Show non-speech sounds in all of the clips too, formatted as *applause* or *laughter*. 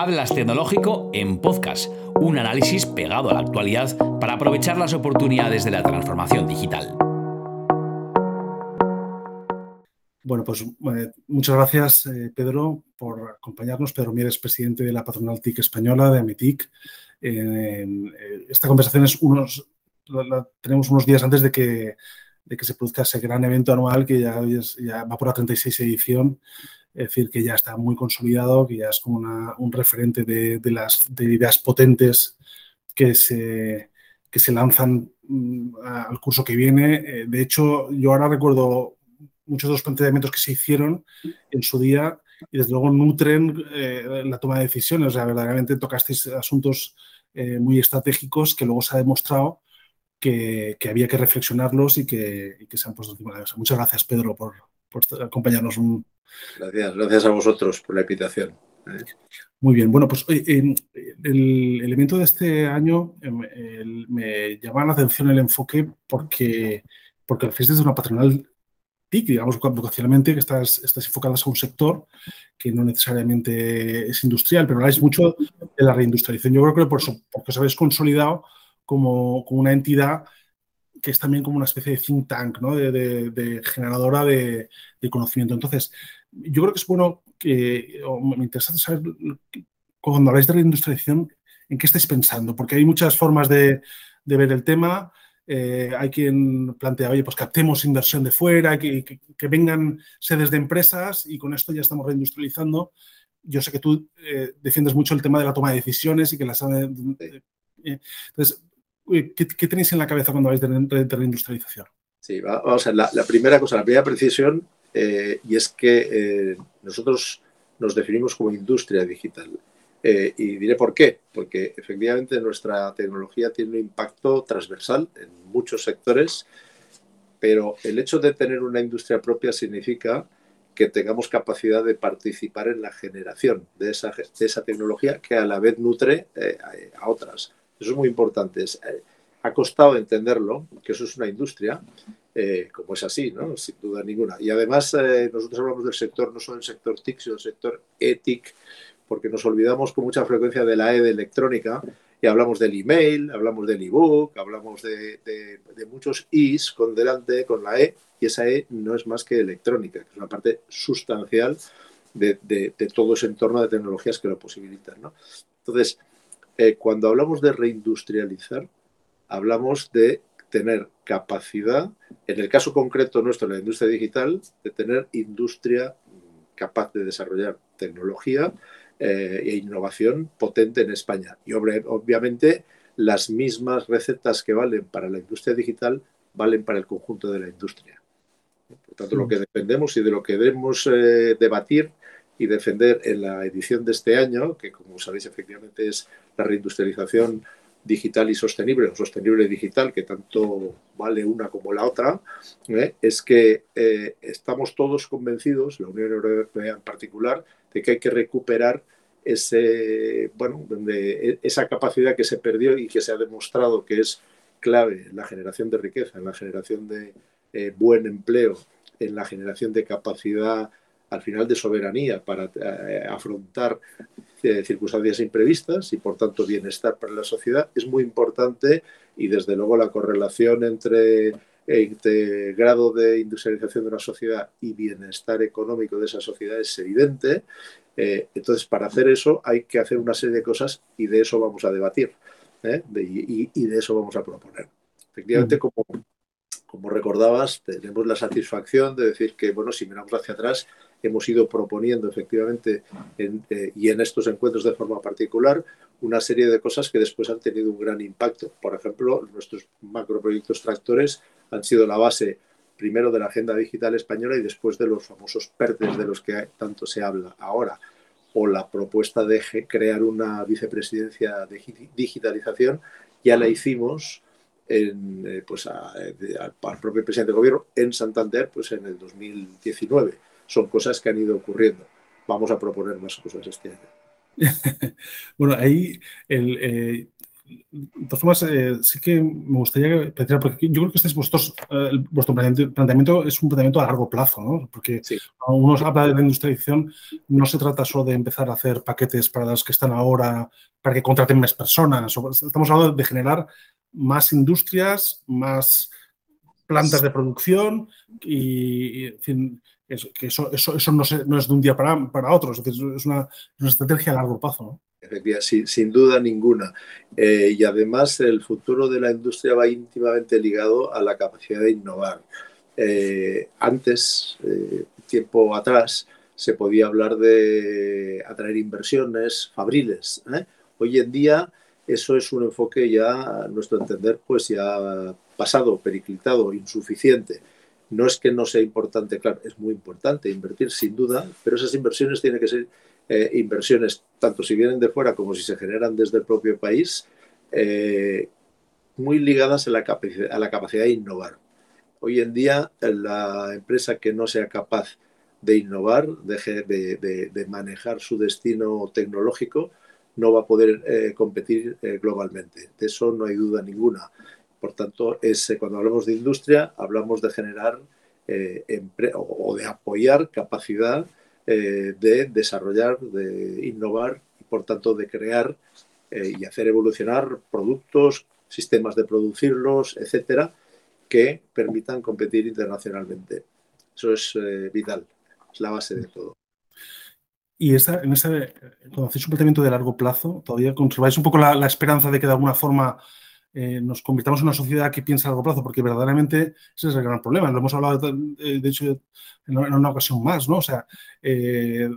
Hablas Tecnológico en podcast, un análisis pegado a la actualidad para aprovechar las oportunidades de la transformación digital. Bueno, pues eh, muchas gracias, eh, Pedro, por acompañarnos. Pedro Mieres, presidente de la patronal TIC española, de AMITIC. Eh, esta conversación es unos, la, tenemos unos días antes de que, de que se produzca ese gran evento anual que ya, va por la 36 edición es decir, que ya está muy consolidado, que ya es como un referente de, las ideas potentes que se, que se lanzan mm, al curso que viene. Eh, de hecho, yo ahora recuerdo muchos de los planteamientos que se hicieron en su día y desde luego nutren eh, la toma de decisiones. O sea, verdaderamente tocasteis asuntos eh, muy estratégicos que luego se ha demostrado que, había que reflexionarlos y que, se han puesto encima de la mesa. Muchas gracias, Pedro, por, por acompañarnos un, Gracias, gracias a vosotros por la invitación. Muy bien, bueno, pues el elemento de este año em, me llama la atención el enfoque porque, porque lo hacéis desde una patronal TIC, digamos, vocacionalmente, que estás, estás enfocadas a un sector que no necesariamente es industrial, pero habláis mucho de la reindustrialización. Yo creo que por eso, porque os habéis consolidado como, como una entidad que es también como una especie de think tank, ¿no? de, generadora de, conocimiento. Entonces, yo creo que es bueno que, me interesa saber, cuando habláis de reindustrialización, ¿en qué estáis pensando? Porque hay muchas formas de, ver el tema. Eh, hay quien plantea, oye, pues captemos inversión de fuera, que, que, vengan sedes de empresas y con esto ya estamos reindustrializando. Yo sé que tú eh, defiendes mucho el tema de la toma de decisiones y que las... Eh, entonces, ¿qué, tenéis en la cabeza cuando habláis de, reindustrialización? Sí, vamos a ver, la, primera cosa, la primera precisión, eh, y es que eh, nosotros nos definimos como industria digital. Eh, y diré por qué, porque efectivamente nuestra tecnología tiene un impacto transversal en muchos sectores, pero el hecho de tener una industria propia significa que tengamos capacidad de participar en la generación de de esa tecnología que a la vez nutre a otras. Eso es muy importante. Eh, ha costado entenderlo, que eso es una industria, eh, como es así, ¿no? sin duda ninguna. Y además eh, nosotros hablamos del sector, no solo del sector TIC, sino del sector ETIC, porque nos olvidamos con mucha frecuencia de la E de electrónica y hablamos del email, hablamos del ebook, hablamos de, muchos Is con delante, con la E, y esa E no es más que electrónica, que es una parte sustancial de, de todo ese entorno de tecnologías que lo posibilitan. ¿no? Entonces, eh, cuando hablamos de reindustrializar, hablamos de tener capacidad, en el caso concreto nuestro, la industria digital, de tener industria capaz de desarrollar tecnología eh, e innovación potente en España. Y obviamente las mismas recetas que valen para la industria digital valen para el conjunto de la industria. Por tanto, lo mm. que dependemos y de lo que debemos eh, debatir y defender en la edición de este año, que como sabéis efectivamente es la reindustrialización digital y sostenible, o sostenible digital, que tanto vale una como la otra, ¿eh? es que eh, estamos todos convencidos, la Unión Europea en particular, de que hay que recuperar ese, bueno, e, esa capacidad que se perdió y que se ha demostrado que es clave en la generación de riqueza, en la generación de eh, buen empleo, en la generación de capacidad al final de soberanía para eh, afrontar eh, circunstancias imprevistas y por tanto bienestar para la sociedad es muy importante y desde luego la correlación entre, entre grado de industrialización de una sociedad y bienestar económico de esa sociedad es evidente. Eh, entonces, para hacer eso hay que hacer una serie de cosas y de eso vamos a debatir y, y, de eso vamos a proponer. Efectivamente, como, como recordabas, tenemos la satisfacción de decir que, bueno, si miramos hacia atrás, hemos ido proponiendo efectivamente eh, y en estos encuentros de forma particular una serie de cosas que después han tenido un gran impacto. Por ejemplo, nuestros macroproyectos tractores han sido la base primero de la agenda digital española y después de los famosos PERTES de los que tanto se habla ahora, o la propuesta de crear una vicepresidencia de digitalización, ya la hicimos en, eh, pues al propio presidente de gobierno en Santander pues en el 2019 son cosas que han ido ocurriendo. Vamos a proponer más cosas este año. *laughs* bueno, ahí eh, de todas formas, eh, sí que me gustaría pedir, porque yo creo que estáis vosotros, eh, vuestro planteamiento es un planteamiento a largo plazo, ¿no? Porque cuando uno habla de la industrialización, no se trata solo de empezar a hacer paquetes para los que están ahora, para que contraten más personas. Estamos hablando de generar más industrias, más plantas de producción y, en fin, eso, que eso, eso, eso no, no, es de un día para, para otro, es, decir, es una, estrategia a largo plazo. ¿no? Sin, duda ninguna. Eh, y además el futuro de la industria va íntimamente ligado a la capacidad de innovar. Eh, antes, eh, tiempo atrás, se podía hablar de atraer inversiones fabriles. Hoy en día eso es un enfoque ya, a nuestro entender, pues ya pasado, periclitado, insuficiente. No es que no sea importante, claro, es muy importante invertir sin duda, pero esas inversiones tienen que ser eh, inversiones, tanto si vienen de fuera como si se generan desde el propio país, eh, muy ligadas a la, a la capacidad de innovar. Hoy en día, la empresa que no sea capaz de innovar, de, de, manejar su destino tecnológico, no va a poder eh, competir globalmente. De eso no hay duda ninguna. Por tanto, es, cuando hablamos de industria, hablamos de generar o de apoyar capacidad eh, de desarrollar, de innovar y por tanto de crear eh, y hacer evolucionar productos, sistemas de producirlos, etcétera, que permitan competir internacionalmente. Eso es eh, vital, es la base de todo. Y esa, en ese, cuando hacéis un planteamiento de largo plazo, todavía conserváis un poco la esperanza de que de alguna forma eh, nos convirtamos en una sociedad que piensa a largo plazo, porque verdaderamente ese es el gran problema. Lo hemos hablado, de, hecho, en una ocasión más, ¿no? O sea, eh,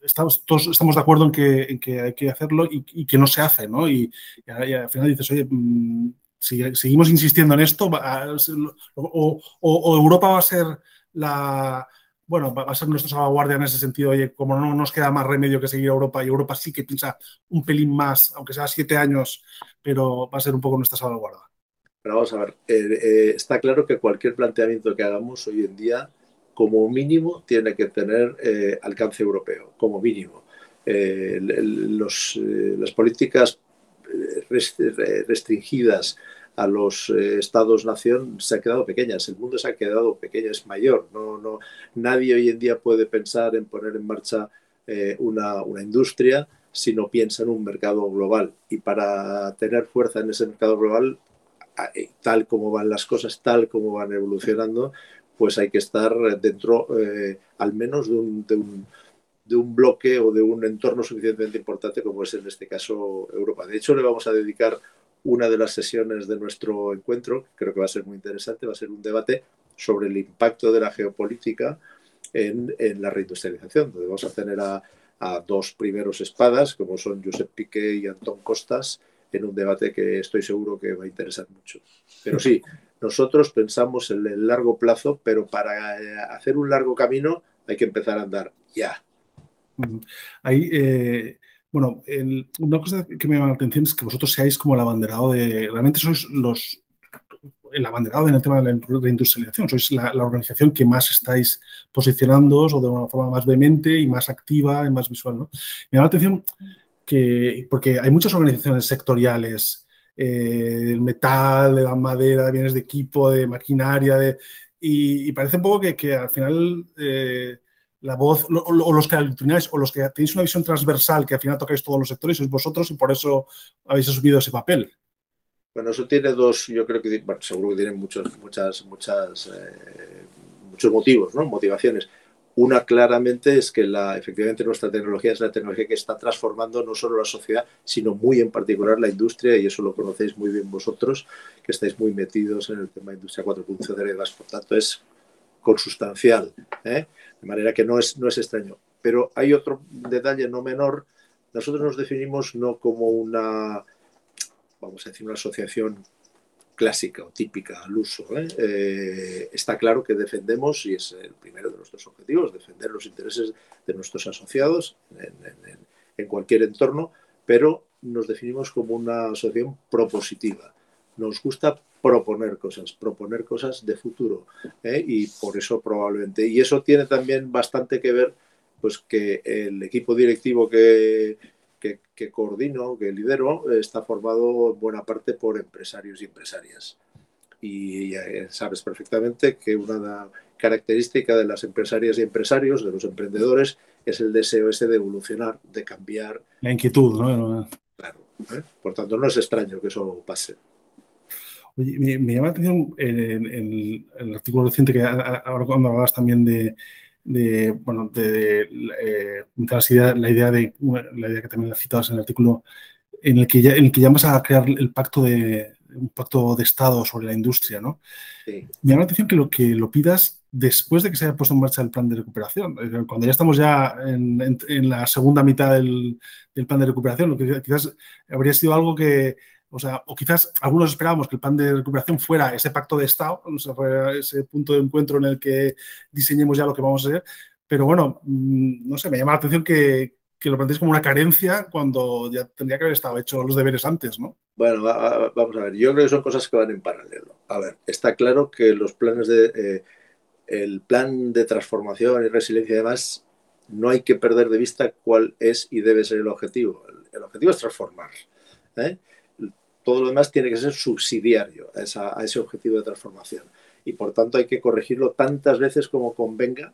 estamos, todos estamos de acuerdo en que, en que hay que hacerlo y, que no se hace, ¿no? Y, al final dices, oye, mm, si seguimos insistiendo en esto, o Europa va a ser la bueno, va a ser nuestra salvaguardia en ese sentido. Oye, como no nos queda más remedio que seguir a Europa y Europa sí que piensa un pelín más, aunque sea siete años, pero va a ser un poco nuestra salvaguarda. Pero vamos a ver, eh, eh, está claro que cualquier planteamiento que hagamos hoy en día, como mínimo, tiene que tener eh, alcance europeo, como mínimo. Las políticas restringidas a los eh, estados-nación se ha quedado pequeñas, el mundo se ha quedado pequeño, es mayor. No, no, nadie hoy en día puede pensar en poner en marcha eh, una, una, industria si no piensa en un mercado global. Y para tener fuerza en ese mercado global, eh, tal como van las cosas, tal como van evolucionando, pues hay que estar dentro al menos de un, de un de un bloque o de un entorno suficientemente importante como es en este caso Europa. De hecho, le vamos a dedicar una de las sesiones de nuestro encuentro, creo que va a ser muy interesante, va a ser un debate sobre el impacto de la geopolítica en, la reindustrialización, donde vamos a tener a, dos primeros espadas, como son Josep Piqué y Antón Costas, en un debate que estoy seguro que va a interesar mucho. Pero sí, *laughs* nosotros pensamos en el largo plazo, pero para eh, hacer un largo camino hay que empezar a andar ya. Ahí, eh, bueno, una cosa que me llama la atención es que vosotros seáis como el abanderado de. Realmente sois los. El abanderado en el tema de la industrialización. Sois la, organización que más estáis posicionándoos o de una forma más vehemente y más activa y más visual. Me llama la atención que. Porque hay muchas organizaciones sectoriales eh, del metal, de la madera, de bienes de equipo, de maquinaria, de, y, parece un poco que, que al final. Eh, la voz, o los que o los que tenéis una visión transversal, que al final tocáis todos los sectores, sois vosotros y por eso habéis asumido ese papel. Bueno, eso tiene dos, yo creo que, bueno, seguro que tiene muchos, muchas, muchas, eh, muchos motivos, ¿no? Motivaciones. Una claramente es que la, efectivamente nuestra tecnología es la tecnología que está transformando no solo la sociedad, sino muy en particular la industria, y eso lo conocéis muy bien vosotros, que estáis muy metidos en el tema de industria 4.0 y demás. Por tanto, es consustancial. ¿eh? De manera que no es, no es extraño. Pero hay otro detalle no menor. Nosotros nos definimos no como una, vamos a decir, una asociación clásica o típica al uso. ¿eh? Eh, está claro que defendemos, y es el primero de nuestros objetivos, defender los intereses de nuestros asociados en, en cualquier entorno, pero nos definimos como una asociación propositiva. Nos gusta proponer cosas, proponer cosas de futuro. ¿eh? Y por eso probablemente, y eso tiene también bastante que ver, pues que el equipo directivo que, que, que, coordino, que lidero, está formado en buena parte por empresarios y empresarias. Y sabes perfectamente que una característica de las empresarias y empresarios, de los emprendedores, es el deseo ese de evolucionar, de cambiar. La inquietud, ¿no? Claro. ¿eh? Por tanto, no es extraño que eso pase. Oye, me, llama la atención el, el, artículo reciente que ahora cuando hablabas también de, de bueno, de, eh, la, idea de la idea que también la citabas en el artículo en el que ya, en el que llamas a crear el pacto de un pacto de Estado sobre la industria, ¿no? Me llama la atención que lo que lo pidas después de que se haya puesto en marcha el plan de recuperación, cuando ya estamos ya en, en, la segunda mitad del, del, plan de recuperación, lo que quizás habría sido algo que o sea, o quizás algunos esperábamos que el plan de recuperación fuera ese pacto de Estado, o sea, ese punto de encuentro en el que diseñemos ya lo que vamos a hacer. Pero bueno, mm, no sé, me llama la atención que, que lo planteéis como una carencia cuando ya tendría que haber estado hecho los deberes antes, ¿no? Bueno, vamos a ver, yo creo que son cosas que van en paralelo. A ver, está claro que los planes de... Eh, el plan de transformación y resiliencia y demás, no hay que perder de vista cuál es y debe ser el objetivo. El, objetivo es transformar. ¿eh? Todo lo demás tiene que ser subsidiario a, ese objetivo de transformación. Y por tanto hay que corregirlo tantas veces como convenga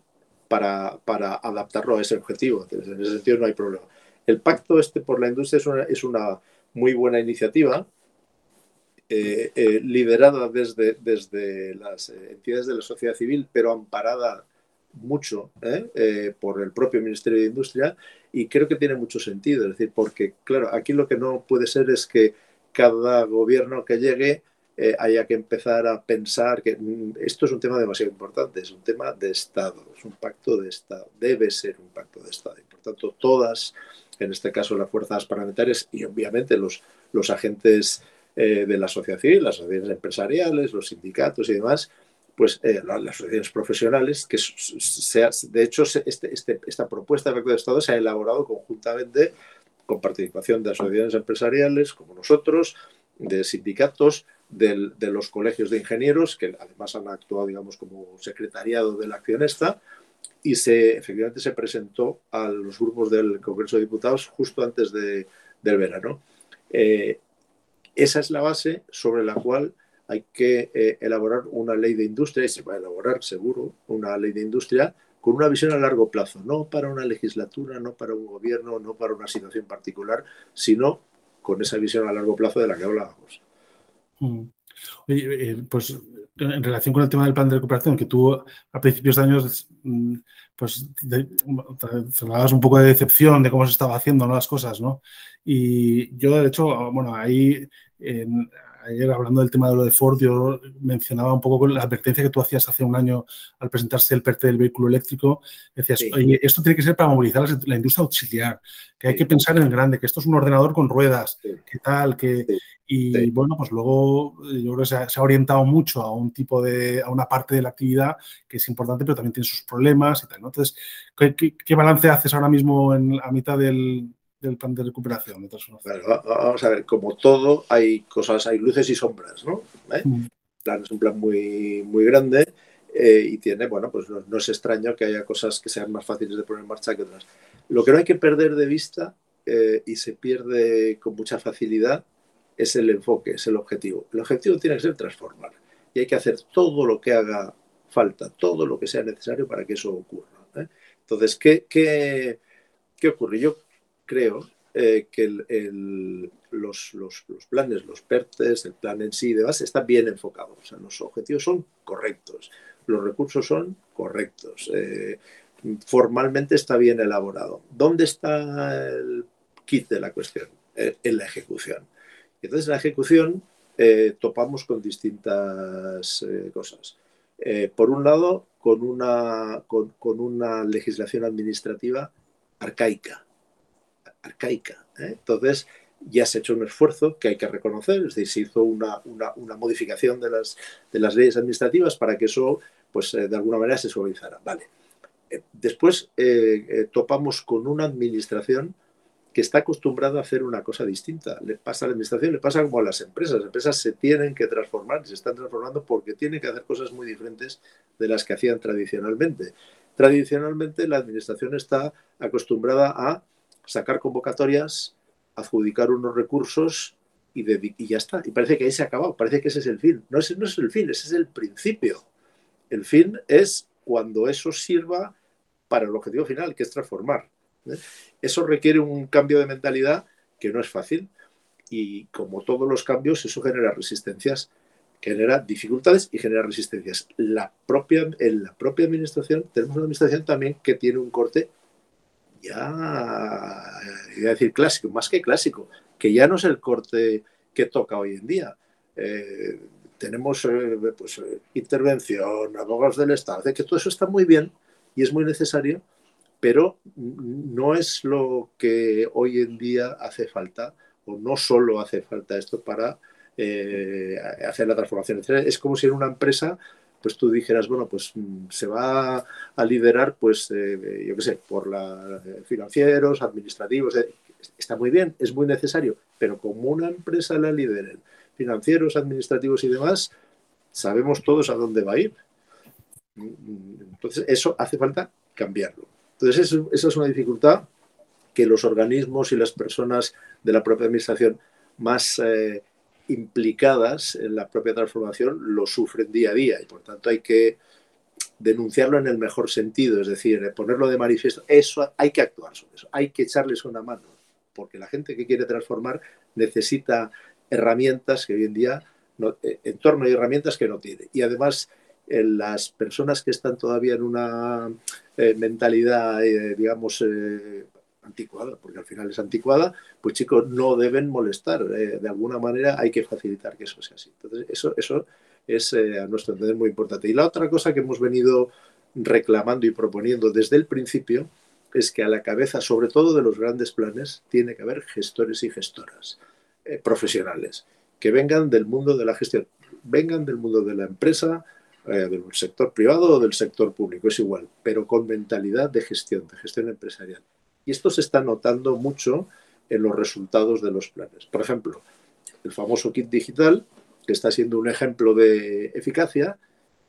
para, adaptarlo a ese objetivo. en ese sentido no hay problema. El pacto este por la industria es una, muy buena iniciativa, eh, eh, liderada desde, desde las entidades de la sociedad civil, pero amparada mucho eh, por el propio Ministerio de Industria y creo que tiene mucho sentido. Es decir, porque, claro, aquí lo que no puede ser es que cada gobierno que llegue eh, haya que empezar a pensar que mm, esto es un tema demasiado importante, es un tema de Estado, es un pacto de Estado, debe ser un pacto de Estado. Y por tanto, todas, en este caso las fuerzas parlamentarias y obviamente los, los agentes eh, de la sociedad civil, las asociaciones empresariales, los sindicatos y demás, pues eh, las, asociaciones profesionales, que sea, de hecho este, este, esta propuesta de pacto de Estado se ha elaborado conjuntamente con participación de asociaciones empresariales como nosotros, de sindicatos, de los colegios de ingenieros, que además han actuado, digamos, como secretariado de la accionesta, y se, efectivamente se presentó a los grupos del Congreso de Diputados justo antes de, del verano. Eh, esa es la base sobre la cual hay que eh, elaborar una ley de industria, y se va a elaborar seguro una ley de industria con una visión a largo plazo, no para una legislatura, no para un gobierno, no para una situación particular, sino con esa visión a largo plazo de la que hablábamos. Mm. Eh, pues en relación con el tema del plan de recuperación, que tú a principios de años mm, pues un poco de decepción de cómo se estaba haciendo las cosas, ¿no? Y yo, de hecho, bueno, ahí ayer hablando del tema de lo de Ford, yo mencionaba un poco la advertencia que tú hacías hace un año al presentarse el PERTE del vehículo eléctrico. Decías, oye, esto tiene que ser para movilizar la industria auxiliar, que hay que pensar en grande, que esto es un ordenador con ruedas, que tal, que... Y bueno, pues luego yo creo que se ha, orientado mucho a un tipo de, a una parte de la actividad que es importante, pero también tiene sus problemas y tal. Entonces, ¿qué, balance haces ahora mismo en, a mitad del, del plan de recuperación de vamos a ver, como todo, hay cosas, hay luces y sombras, ¿no? ¿Eh? Mm. El plan es un plan muy, muy grande eh, y tiene, bueno, pues no, es extraño que haya cosas que sean más fáciles de poner en marcha que otras. Lo que no hay que perder de vista eh, y se pierde con mucha facilidad es el enfoque, es el objetivo. El objetivo tiene que ser transformar y hay que hacer todo lo que haga falta, todo lo que sea necesario para que eso ocurra. Entonces, ¿qué, qué, qué ocurre? Yo creo eh, que los, planes, los PERTES, el plan en sí de base está bien enfocado. O sea, los objetivos son correctos, los recursos son correctos, eh, formalmente está bien elaborado. ¿Dónde está el kit de la cuestión? Eh, en la ejecución. Entonces, en la ejecución topamos con distintas cosas. por un lado, con una legislación administrativa arcaica arcaica. ¿eh? Entonces, ya se ha hecho un esfuerzo que hay que reconocer, es decir, se hizo una, modificación de las, de las, leyes administrativas para que eso, pues, eh, de alguna manera se suavizara. Vale. Eh, después topamos con una administración que está acostumbrada a hacer una cosa distinta. Le pasa a la administración, le pasa como a las empresas. Las empresas se tienen que transformar, se están transformando porque tienen que hacer cosas muy diferentes de las que hacían tradicionalmente. Tradicionalmente la administración está acostumbrada a sacar convocatorias, adjudicar unos recursos y, y, ya está. Y parece que ahí se ha acabado, parece que ese es el fin. No, ese no es el fin, ese es el principio. El fin es cuando eso sirva para el objetivo final, que es transformar. ¿eh? Eso requiere un cambio de mentalidad que no es fácil y como todos los cambios, eso genera resistencias, genera dificultades y genera resistencias. La propia, en la propia administración tenemos una administración también que tiene un corte ya, iba a decir clásico, más que clásico, que ya no es el corte que toca hoy en día. Eh, tenemos eh, pues, eh, intervención, abogados del Estado, que todo eso está muy bien y es muy necesario, pero no es lo que hoy en día hace falta, o no solo hace falta esto para hacer la transformación. Es como si en una empresa pues tú dijeras, bueno, pues mm, se va a liderar, pues, eh, yo qué sé, por la, eh, financieros, administrativos, eh, está muy bien, es muy necesario, pero como una empresa la lideren financieros, administrativos y demás, sabemos todos a dónde va a ir. Entonces, eso hace falta cambiarlo. Entonces, eso, esa es una dificultad que los organismos y las personas de la propia administración más implicadas en la propia transformación lo sufren día a día y por tanto hay que denunciarlo en el mejor sentido, es decir, ponerlo de manifiesto. Eso hay que actuar sobre eso, hay que echarles una mano, porque la gente que quiere transformar necesita herramientas que hoy en día, no, eh, en torno a herramientas que no tiene. Y además, las personas que están todavía en una eh, mentalidad, eh, digamos, anticuada, porque al final es anticuada, pues chicos, no deben molestar. Eh, de alguna manera hay que facilitar que eso sea así. Entonces, eso, eso es eh, a nuestro entender muy importante. Y la otra cosa que hemos venido reclamando y proponiendo desde el principio es que a la cabeza, sobre todo de los grandes planes, tiene que haber gestores y gestoras eh, profesionales que vengan del mundo de la gestión, vengan del mundo de la empresa, del sector privado o del sector público, es igual, pero con mentalidad de gestión, de gestión empresarial. Y esto se está notando mucho en los resultados de los planes. Por ejemplo, el famoso kit digital, que está siendo un ejemplo de eficacia,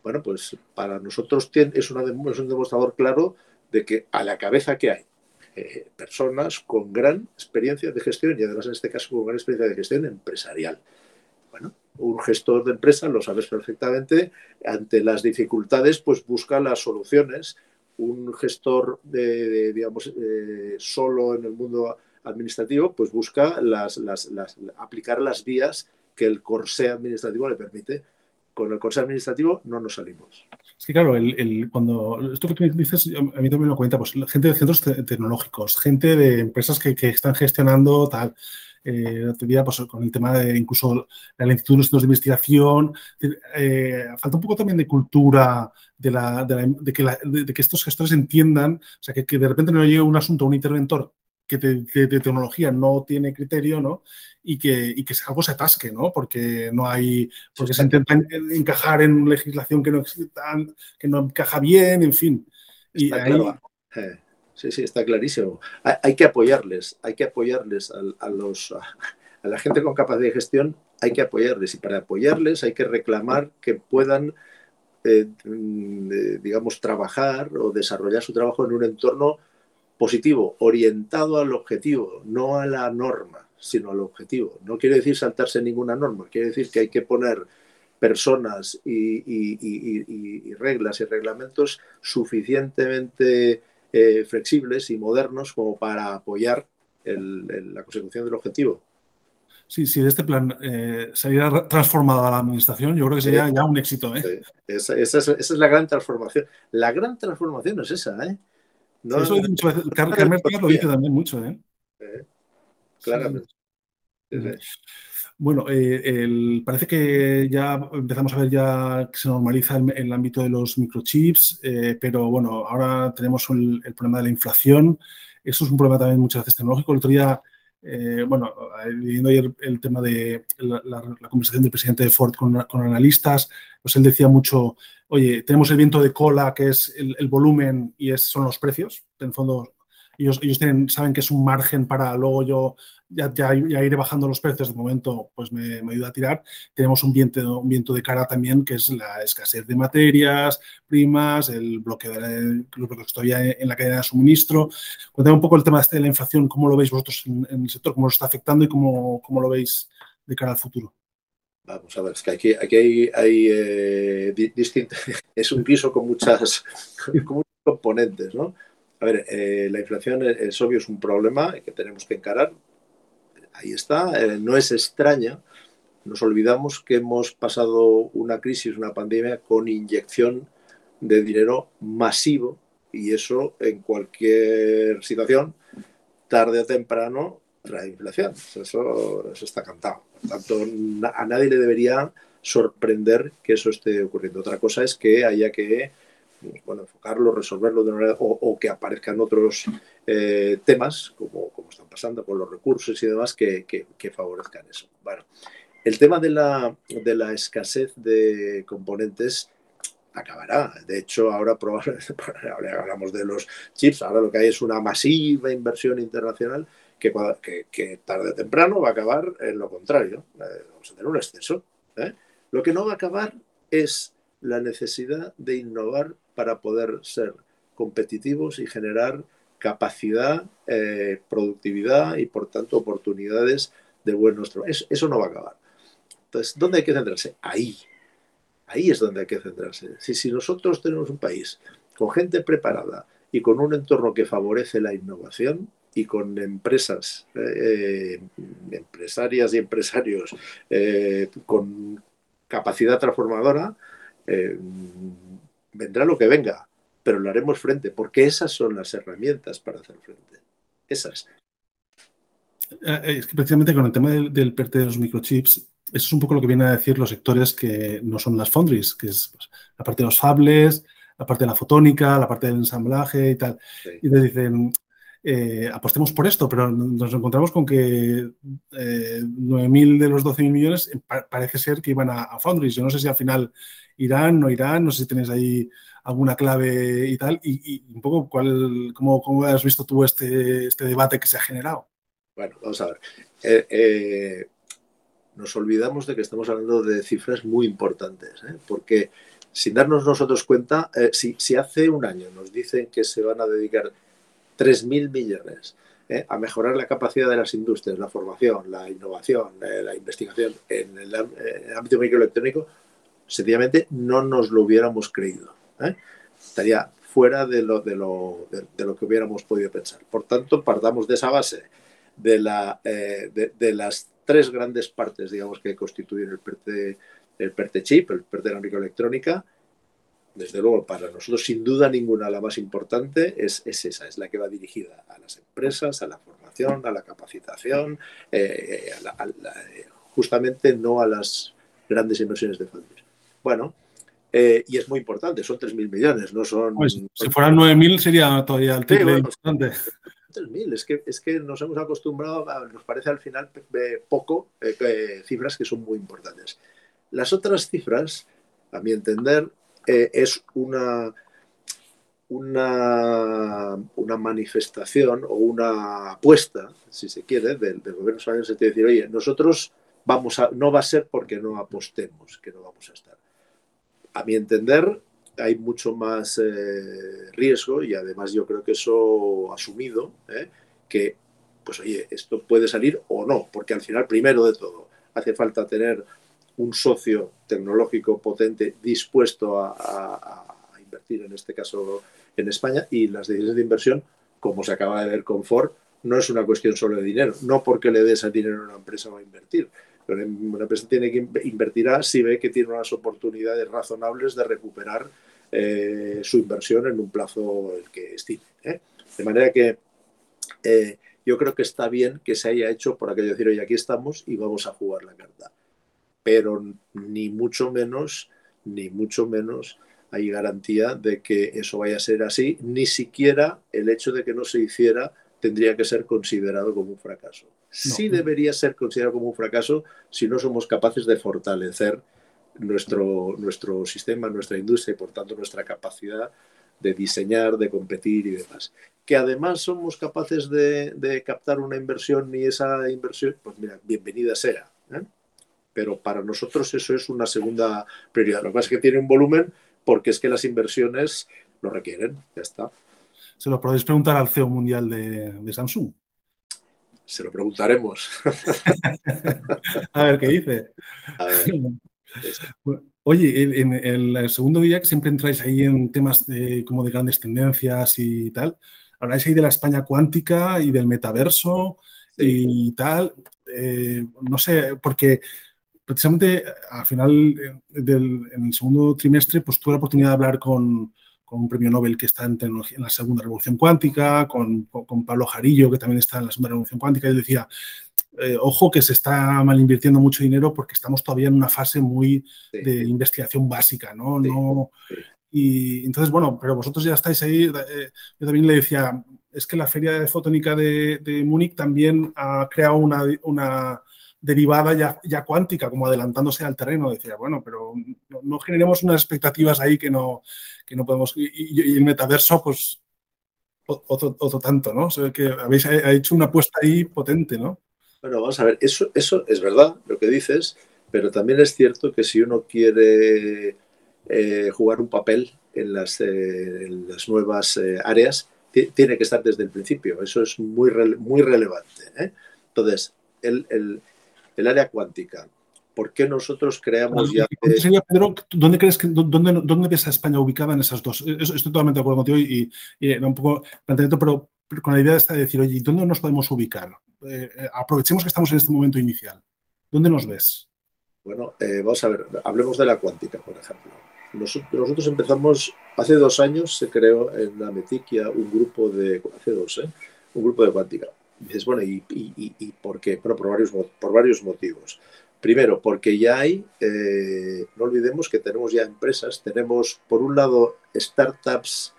bueno, pues para nosotros es, una, un demostrador claro de que a la cabeza que hay eh, personas con gran experiencia de gestión y además en este caso con gran experiencia de gestión empresarial. Bueno, un gestor de empresa, lo sabes perfectamente, ante las dificultades pues busca las soluciones un gestor, de, digamos, eh, solo en el mundo administrativo, pues busca las, aplicar las vías que el corsé administrativo le permite. Con el corsé administrativo no nos salimos. Sí, claro, el, cuando esto que tú dices, a mí también me lo cuenta, pues gente de centros tecnológicos, gente de empresas que, que están gestionando tal eh, te pues, con el tema de incluso el Instituto de Investigación. Eh, falta un poco también de cultura de, la, de, que de, que estos gestores entiendan, o sea, que, de repente no llegue un asunto a un interventor que de, tecnología no tiene criterio, ¿no? Y que, y que algo se atasque, ¿no? Porque no hay, porque se intenta encajar en legislación que no, que no encaja bien, en fin. Y ahí, eh. Sí, sí, está clarísimo. Hay, que apoyarles, hay que apoyarles a, los, a, la gente con capacidad de gestión, hay que apoyarles y para apoyarles hay que reclamar que puedan, eh, mm, eh, digamos, trabajar o desarrollar su trabajo en un entorno positivo, orientado al objetivo, no a la norma, sino al objetivo. No quiere decir saltarse ninguna norma, quiere decir que hay que poner personas y, y reglas y reglamentos suficientemente eh, flexibles y modernos como para apoyar la consecución del objetivo. Sí, si de este plan eh, saliera transformada la administración, yo creo que sería ya un éxito. ¿eh? Esa, es, la gran transformación. La gran transformación es esa. ¿eh? No, Eso Carmen lo dice también mucho. ¿eh? claramente. Bueno, eh, parece que ya empezamos a ver ya que se normaliza el, el ámbito de los microchips, eh, pero bueno, ahora tenemos el, problema de la inflación. Eso es un problema también muchas veces tecnológico. El otro día, eh, bueno, viendo ayer el tema de la, conversación del presidente de Ford con, analistas, pues él decía mucho, oye, tenemos el viento de cola, que es el, volumen y es, son los precios. En el fondo, ellos, ellos saben que es un margen para luego yo ya, ya, iré bajando los precios, de momento pues me, me, ayuda a tirar. Tenemos un viento, un viento de cara también que es la escasez de materias primas, el bloqueo de la, en la cadena de suministro. Cuéntame un poco el tema este de la inflación, cómo lo veis vosotros en, el sector, cómo lo está afectando y cómo, cómo lo veis de cara al futuro. Vamos a ver, es que aquí, aquí hay, hay eh, *laughs* es un piso con muchas, *laughs* con muchos componentes, ¿no? A ver, eh, la inflación es, obvio, es un problema que tenemos que encarar. Ahí está, eh, no es extraña. Nos olvidamos que hemos pasado una crisis, una pandemia con inyección de dinero masivo y eso en cualquier situación, tarde o temprano, trae inflación. Eso, eso está cantado. Por tanto, a nadie le debería sorprender que eso esté ocurriendo. Otra cosa es que haya que bueno, enfocarlo, resolverlo de una manera, o, que aparezcan otros eh, temas, como, como, están pasando con los recursos y demás, que, que, favorezcan eso. Bueno, el tema de la, de la escasez de componentes acabará. De hecho, ahora probablemente, *laughs* hablamos de los chips, ahora lo que hay es una masiva inversión internacional que, que, tarde o temprano va a acabar en lo contrario. Eh, vamos a tener un exceso. ¿eh? Lo que no va a acabar es la necesidad de innovar para poder ser competitivos y generar capacidad, eh, productividad y por tanto oportunidades de buenos trabajos. Eso, no va a acabar. Entonces, ¿dónde hay que centrarse? Ahí. Ahí es donde hay que centrarse. Si, si nosotros tenemos un país con gente preparada y con un entorno que favorece la innovación, y con empresas, eh, empresarias y empresarios eh, con capacidad transformadora, eh, vendrá lo que venga, pero lo haremos frente, porque esas son las herramientas para hacer frente. Esas. Es que precisamente con el tema del, del PERTE de los microchips, eso es un poco lo que vienen a decir los sectores que no son las foundries, que es pues, la parte de los fables, la parte de la fotónica, la parte del ensamblaje y tal. Y te dicen, eh, apostemos por esto, pero nos encontramos con que eh, 9.000 de los 12.000 millones eh, parece ser que iban a, Foundries. Yo no sé si al final irán, no irán, no sé si tenéis ahí alguna clave y tal, y, un poco cuál, cómo, has visto tú este, este debate que se ha generado. Bueno, vamos a ver. Eh, nos olvidamos de que estamos hablando de cifras muy importantes, porque sin darnos nosotros cuenta, si hace un año nos dicen que se van a dedicar 3.000 millones ¿eh? a mejorar la capacidad de las industrias, la formación, la innovación, eh, la investigación en el, ámbito microelectrónico, sencillamente no nos lo hubiéramos creído. ¿eh? Estaría fuera de lo, de, lo, de, lo, que hubiéramos podido pensar. Por tanto, partamos de esa base de, la, de, las tres grandes partes, digamos, que constituyen el PERTE, el PERTE chip, el PERTE de la microelectrónica, desde luego, para nosotros, sin duda ninguna, la más importante es, esa, es la que va dirigida a las empresas, a la formación, a la capacitación, eh, justamente no a las grandes inversiones de fondos. Bueno, eh, y es muy importante, son 3.000 millones, no son... Pues, si fueran 9.000 sería todavía el triple importante. 3.000, es que, es que nos hemos acostumbrado, nos parece al final poco, eh, cifras que son muy importantes. Las otras cifras, a mi entender, eh, es una, una, una, manifestación o una apuesta, si se quiere, del, gobierno español, se decir, oye, nosotros vamos a, no va a ser porque no apostemos que no vamos a estar. A mi entender, hay mucho más eh, riesgo y además yo creo que eso asumido, ¿eh? que, pues oye, esto puede salir o no, porque al final, primero de todo, hace falta tener un socio tecnológico potente dispuesto a, invertir, en este caso en España, y las decisiones de inversión, como se acaba de ver con Ford, no es una cuestión solo de dinero, no porque le des ese dinero a una empresa va a invertir. Pero una empresa tiene que invertirá si ve que tiene unas oportunidades razonables de recuperar eh, su inversión en un plazo el que estime. ¿eh? De manera que eh, yo creo que está bien que se haya hecho por aquello de decir, oye, aquí estamos y vamos a jugar la carta pero ni mucho menos, ni mucho menos hay garantía de que eso vaya a ser así, ni siquiera el hecho de que no se hiciera tendría que ser considerado como un fracaso. Sí debería ser considerado como un fracaso si no somos capaces de fortalecer nuestro, nuestro sistema, nuestra industria y por tanto nuestra capacidad de diseñar, de competir y demás. Que además somos capaces de, captar una inversión y esa inversión, pues mira, bienvenida sea. ¿eh? Pero para nosotros eso es una segunda prioridad. Lo que pasa es que tiene un volumen porque es que las inversiones lo requieren. Ya está. Se lo podéis preguntar al CEO mundial de, Samsung. Se lo preguntaremos. *laughs* A ver qué dice. *laughs* Oye, en, el segundo día que siempre entráis ahí en temas de, como de grandes tendencias y tal, habláis ahí de la España cuántica y del metaverso y tal. Eh, no sé, porque precisamente al final eh, del en el segundo trimestre, pues tuve la oportunidad de hablar con, con un premio Nobel que está en, tecnología, en la segunda revolución cuántica, con, con, Pablo Jarillo, que también está en la segunda revolución cuántica, y decía, eh, ojo que se está mal invirtiendo mucho dinero porque estamos todavía en una fase muy de investigación básica, ¿no? no y entonces, bueno, pero vosotros ya estáis ahí. Eh, yo también le decía, es que la feria de fotónica de, de Múnich también ha creado una, una derivada ya, ya, cuántica, como adelantándose al terreno. Decía, bueno, pero no, generemos unas expectativas ahí que no, que no podemos. Y, el metaverso, pues, otro, otro tanto, ¿no? O que habéis hecho una apuesta ahí potente, ¿no? Bueno, vamos a ver, eso, eso es verdad lo que dices, pero también es cierto que si uno quiere eh, jugar un papel en las, eh, en las nuevas eh, áreas, tiene que estar desde el principio. Eso es muy, muy relevante. Entonces, el, el área cuántica. ¿Por qué nosotros creamos ya... Pedro, ¿dónde crees que, dónde, dónde ves a España ubicada en esas dos? Estoy totalmente de acuerdo contigo y, y, un poco planteamiento, pero, con la idea de decir, oye, ¿dónde nos podemos ubicar? Eh, aprovechemos que estamos en este momento inicial. ¿Dónde nos ves? Bueno, eh, vamos a ver, hablemos de la cuántica, por ejemplo. Nosotros, empezamos, hace dos años se creó en la Metiquia un grupo de, hace dos, ¿eh? un grupo de cuántica dices, bueno, ¿y, y, por qué? Bueno, por varios, por varios motivos. Primero, porque ya hay, eh, no olvidemos que tenemos ya empresas, tenemos por un lado startups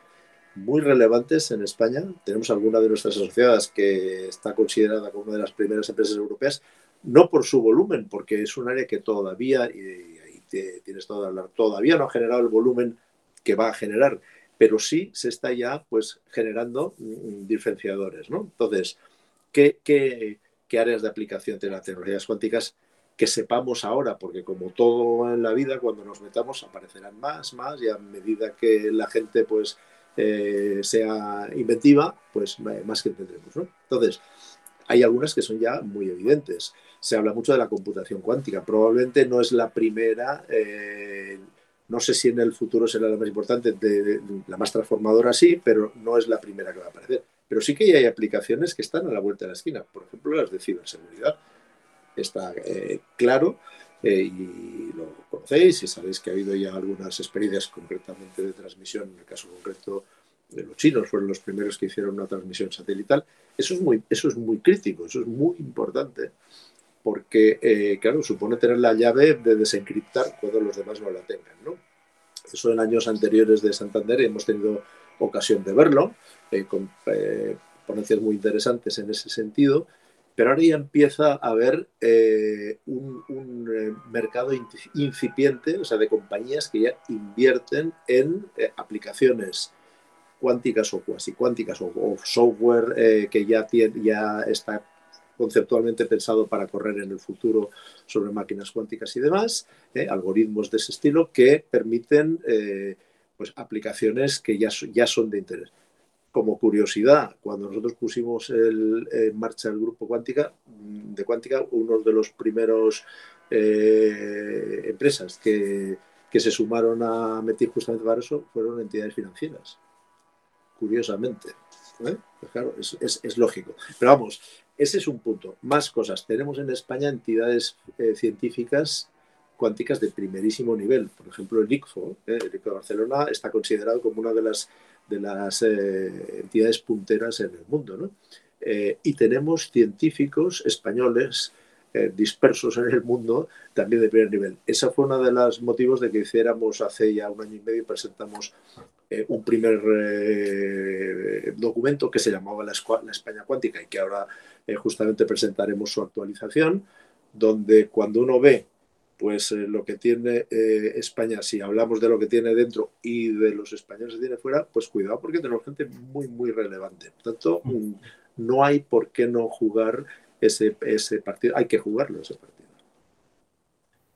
muy relevantes en España, tenemos alguna de nuestras asociadas que está considerada como una de las primeras empresas europeas, no por su volumen, porque es un área que todavía, y ahí tienes todo hablar, todavía no ha generado el volumen que va a generar, pero sí se está ya pues generando mm, diferenciadores, ¿no? Entonces, qué, áreas de aplicación tienen las tecnologías cuánticas que sepamos ahora, porque como todo en la vida, cuando nos metamos aparecerán más, más, y a medida que la gente pues eh, sea inventiva, pues más que tendremos. ¿no? Entonces, hay algunas que son ya muy evidentes. Se habla mucho de la computación cuántica. Probablemente no es la primera, eh, no sé si en el futuro será la más importante, la más transformadora sí, pero no es la primera que va a aparecer. Pero sí que hay aplicaciones que están a la vuelta de la esquina, por ejemplo las de ciberseguridad. Está eh, claro eh, y lo conocéis y sabéis que ha habido ya algunas experiencias concretamente de transmisión, en el caso concreto de los chinos fueron los primeros que hicieron una transmisión satelital. Eso es muy, eso es muy crítico, eso es muy importante porque, eh, claro, supone tener la llave de desencriptar cuando los demás no la tengan. ¿no? Eso en años anteriores de Santander hemos tenido ocasión de verlo, eh, con eh, ponencias muy interesantes en ese sentido, pero ahora ya empieza a haber eh, un, mercado incipiente, o sea, de compañías que ya invierten en aplicaciones cuánticas o cuasi cuánticas o, software que ya, tiene, ya está conceptualmente pensado para correr en el futuro sobre máquinas cuánticas y demás, algoritmos de ese estilo que permiten pues, aplicaciones que ya, ya son de interés. Como curiosidad, cuando nosotros pusimos en marcha el grupo Cuántica, mm, de Cuántica, uno de los primeros eh, empresas que, se sumaron a Metir justamente para eso fueron entidades financieras. Curiosamente. ¿eh? Pues claro, es, lógico. Pero vamos, ese es un punto. Más cosas. Tenemos en España entidades eh, científicas cuánticas de primerísimo nivel. Por ejemplo, el ICFO, ¿eh? el ICFO de Barcelona, está considerado como una de las, de las eh, entidades punteras en el mundo. Eh, y tenemos científicos españoles dispersos en el mundo también de primer nivel. Ese fue uno de los motivos de que hiciéramos hace ya un año y medio, presentamos un primer documento que se llamaba la, la España Cuántica y que ahora justamente presentaremos su actualización, donde cuando uno ve pues eh, lo que tiene eh, España, si hablamos de lo que tiene dentro y de los españoles que tiene fuera, pues cuidado porque tenemos gente muy, muy relevante. Por tanto, mm, no hay por qué no jugar ese, ese partido, hay que jugarlo ese partido.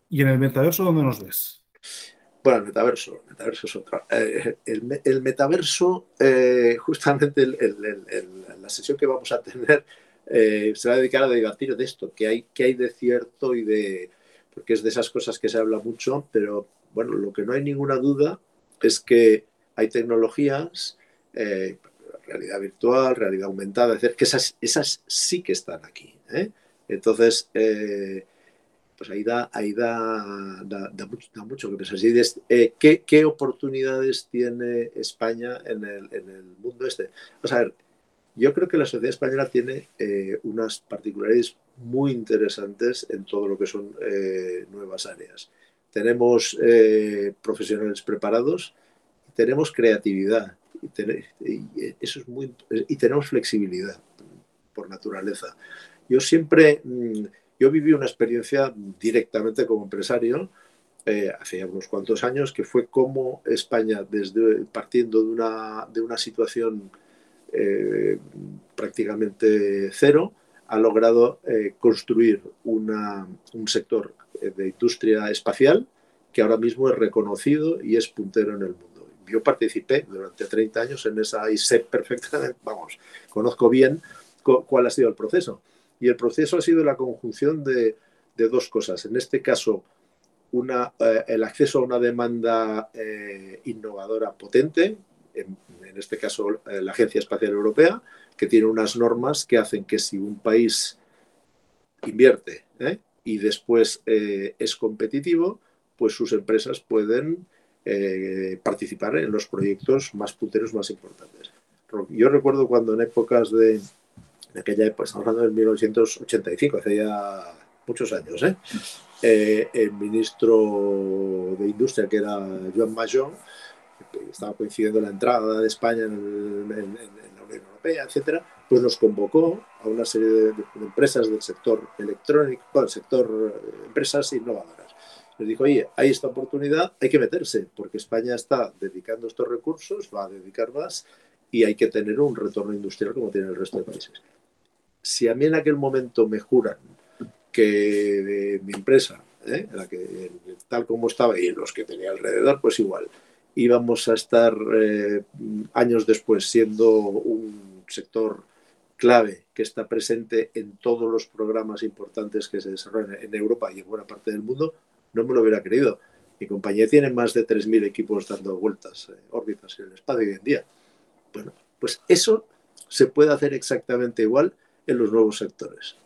¿Y en el metaverso dónde nos ves? Bueno, el metaverso, el metaverso es otra. Eh, el, metaverso, justamente la sesión que vamos a tener se va a dedicar a debatir de esto, que hay, que hay de cierto y de, porque es de esas cosas que se habla mucho, pero bueno, lo que no hay ninguna duda es que hay tecnologías, eh, realidad virtual, realidad aumentada, es decir, que esas, esas sí que están aquí. ¿eh? Entonces, eh, pues ahí da, ahí da, da, mucho, que pensar. ¿qué, ¿qué, oportunidades tiene España en el, en el mundo este? Vamos a ver, yo creo que la sociedad española tiene eh, unas particularidades muy interesantes en todo lo que son eh, nuevas áreas. Tenemos eh, profesionales preparados, tenemos creatividad y, eso es muy, y tenemos flexibilidad por naturaleza. Yo siempre, mm, yo viví una experiencia directamente como empresario hace ya unos cuantos años, que fue como España, desde, partiendo de una, de una situación eh, prácticamente cero, ha logrado eh, construir un sector de industria espacial que ahora mismo es reconocido y es puntero en el mundo. Yo participé durante 30 años en esa y sé perfectamente, vamos, conozco bien cuál ha sido el proceso. Y el proceso ha sido la conjunción de, dos cosas. En este caso, una, eh, el acceso a una demanda innovadora potente, en, este caso eh, la Agencia Espacial Europea, que tiene unas normas que hacen que si un país invierte ¿eh? y después eh, es competitivo, pues sus empresas pueden participar en los proyectos más punteros, más importantes. Yo recuerdo cuando en épocas de, en aquella época, estamos hablando del 1985, hace ya muchos años, el ministro de Industria, que era Joan Majón, estaba coincidiendo la entrada de España en, la Unión Europea, etcétera, pues nos convocó a una serie de, empresas del sector electrónico, del sector eh, empresas innovadoras. Les dijo, oye, hay esta oportunidad, hay que meterse, porque España está dedicando estos recursos, va a dedicar más y hay que tener un retorno industrial como tiene el resto de países. Si a mí en aquel momento me juran que mi empresa, ¿eh? la que, tal como estaba y los que tenía alrededor, pues igual, íbamos a estar eh, años después siendo un sector clave que está presente en todos los programas importantes que se desarrollan en Europa y en buena parte del mundo, no me lo hubiera creído. Mi compañía tiene más de 3.000 equipos dando vueltas, eh, órbitas en el espacio hoy en día. Bueno, pues eso se puede hacer exactamente igual en los nuevos sectores.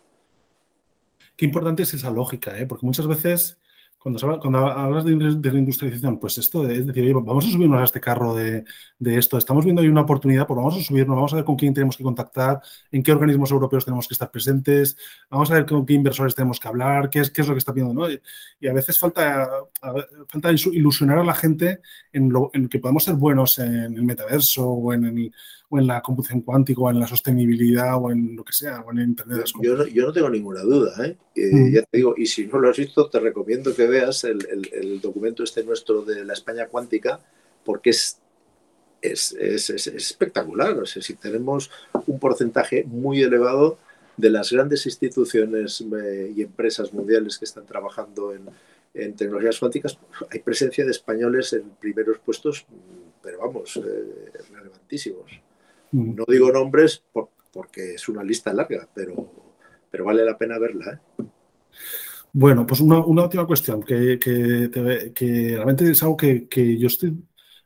Qué importante es esa lógica, ¿eh? porque muchas veces cuando, hablas de, de, industrialización, pues esto es decir, vamos a subirnos a este carro de, esto, estamos viendo ahí una oportunidad, pues vamos a subirnos, vamos a ver con quién tenemos que contactar, en qué organismos europeos tenemos que estar presentes, vamos a ver con qué inversores tenemos que hablar, qué es, lo que está viendo, ¿no? Y, a veces falta, ilusionar a la gente en, lo, que podemos ser buenos en el metaverso o en el o en la computación cuántica, o en la sostenibilidad, o en lo que sea, o en Internet. Yo no, yo no tengo ninguna duda, ¿eh? Mm. Ya te digo, y si no lo has visto, te recomiendo que veas el, el, documento este nuestro de la España cuántica, porque es, es, es, es espectacular. O sea, si tenemos un porcentaje muy elevado de las grandes instituciones eh, y empresas mundiales que están trabajando en, en tecnologías cuánticas, hay presencia de españoles en primeros puestos, pero vamos, eh, relevantísimos. No digo nombres porque es una lista larga, pero, pero vale la pena verla. ¿eh? Bueno, pues una, última cuestión, que, realmente es algo que, yo estoy,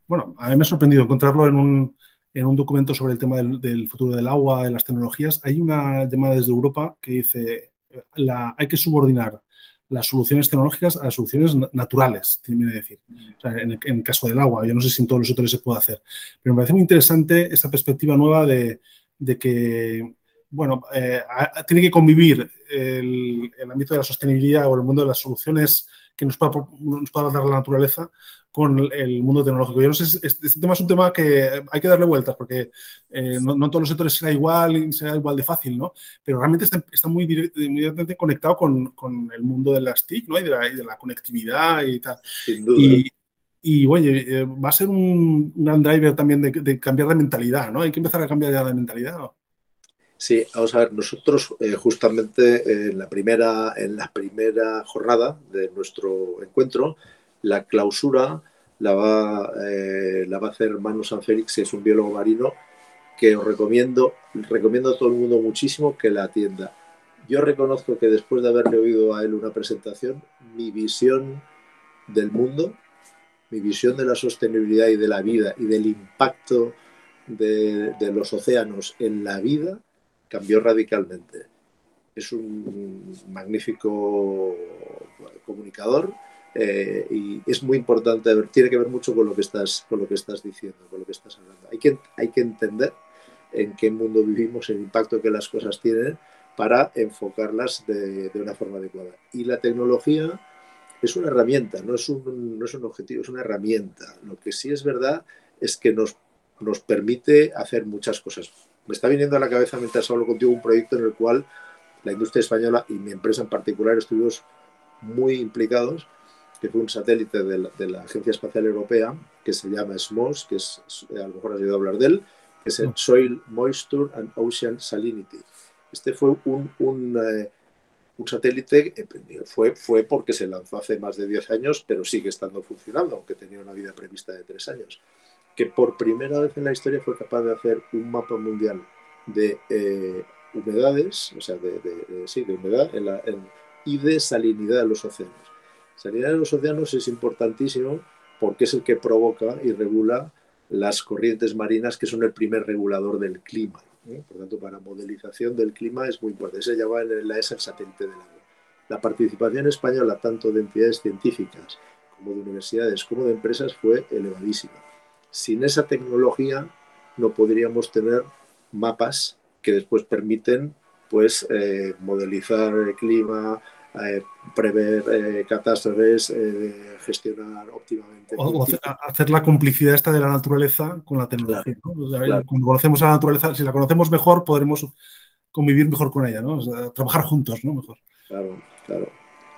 bueno, a mí me ha sorprendido encontrarlo en un, en un documento sobre el tema del, futuro del agua, de las tecnologías. Hay una llamada desde Europa que dice, la, hay que subordinar las soluciones tecnológicas a las soluciones naturales, tiene que decir. en, el, caso del agua, yo no sé si en todos los sectores se puede hacer, pero me parece muy interesante esta perspectiva nueva de, que, bueno, eh, tiene que convivir el, ámbito de la sostenibilidad o el mundo de las soluciones que nos pueda, nos pueda dar la naturaleza con el mundo tecnológico. Yo no sé, este, este tema es un tema que hay que darle vueltas porque eh, no, no, todos los sectores será igual y será igual de fácil, ¿no? Pero realmente está, está muy, directamente conectado con, con, el mundo de las TIC, ¿no? Y de la, y de la conectividad y tal. Sin duda. Y, y oye, eh, va a ser un gran driver también de, de, cambiar de mentalidad, ¿no? Hay que empezar a cambiar ya de mentalidad. ¿no? Sí, vamos a ver, nosotros eh, justamente eh, en, la primera, en la primera jornada de nuestro encuentro, la clausura la va, eh, a hacer Manu San Félix, que es un biólogo marino, que os recomiendo, recomiendo a todo el mundo muchísimo que la atienda. Yo reconozco que después de haberle oído a él una presentación, mi visión del mundo, mi visión de la sostenibilidad y de la vida y del impacto de los océanos en la vida cambió radicalmente. Es un magnífico comunicador eh, y es muy importante, tiene que ver mucho con lo que estás, con lo que estás diciendo, con lo que estás hablando. Hay que, hay que entender en qué mundo vivimos, el impacto que las cosas tienen para enfocarlas de, de una forma adecuada. Y la tecnología es una herramienta, no es un, no es un objetivo, es una herramienta. Lo que sí es verdad es que nos, nos permite hacer muchas cosas. Me está viniendo a la cabeza mientras hablo contigo un proyecto en el cual la industria española y mi empresa en particular estuvimos muy implicados que fue un satélite de la, de la, Agencia Espacial Europea que se llama SMOS, que es, a lo mejor has oído hablar de él, que es el Soil Moisture and Ocean Salinity. Este fue un, un, eh, un satélite, fue, fue porque se lanzó hace más de 10 años, pero sigue estando funcionando, aunque tenía una vida prevista de 3 años, que por primera vez en la historia fue capaz de hacer un mapa mundial de eh, humedades, o sea, de, de, de, sí, de humedad en la, en, y de salinidad de los océanos. Salinidad de los océanos es importantísimo porque es el que provoca y regula las corrientes marinas, que son el primer regulador del clima. ¿eh? Por tanto, para modelización del clima es muy importante. Se llama en la ESA el satélite del agua. La participación española, tanto de entidades científicas como de universidades, como de empresas, fue elevadísima. Sin esa tecnología no podríamos tener mapas que después permiten pues, eh, modelizar el clima, eh, prever eh, catástrofes, eh, gestionar óptimamente. O, hacer, la complicidad esta de la naturaleza con la tecnología. Claro, ¿no? o sea, claro. Cuando conocemos a la naturaleza, si la conocemos mejor, podremos convivir mejor con ella, ¿no? O sea, trabajar juntos, ¿no? Mejor. Claro, claro.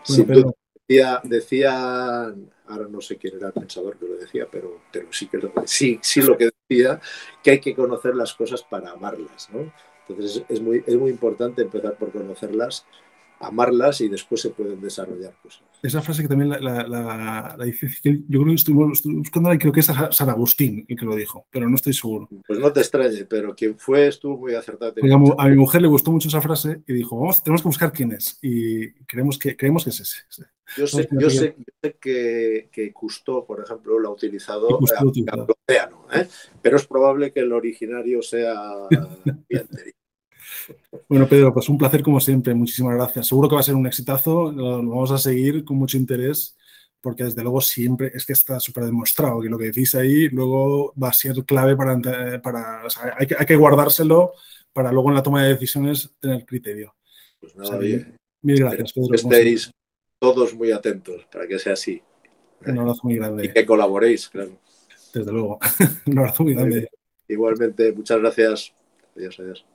Sí, pero... decía, decía, ahora no sé quién era el pensador que lo decía, pero, pero sí que lo, sí, sí lo que decía, que hay que conocer las cosas para amarlas, ¿no? Entonces es muy, es muy importante empezar por conocerlas amarlas y después se pueden desarrollar cosas. Esa frase que también la, la, la, la dice, yo creo que estuve, estuve buscando y creo que es San Agustín el que lo dijo, pero no estoy seguro. Pues no te extrañe, pero quien fue estuvo muy acertado. Digamos, a mi mujer le gustó mucho esa frase y dijo, vamos, tenemos que buscar quién es y creemos que, creemos que es ese. Yo sé, yo sé, yo sé que, que Cousteau, por ejemplo, lo ha utilizado el océano, ¿eh? pero es probable que el originario sea. *laughs* Bueno, Pedro, pues un placer como siempre. Muchísimas gracias. Seguro que va a ser un exitazo. Lo, vamos a seguir con mucho interés porque desde luego siempre es que está súper demostrado que lo que decís ahí luego va a ser clave para... para o sea, hay, que, hay, que, guardárselo para luego en la toma de decisiones tener criterio. Pues nada, o sea, bien. Mil gracias, Pedro. Que estéis todos muy atentos para que sea así. Un abrazo muy grande. Y que colaboréis, claro. Desde luego. *laughs* un abrazo muy grande. Igualmente, muchas gracias. Adiós, adiós.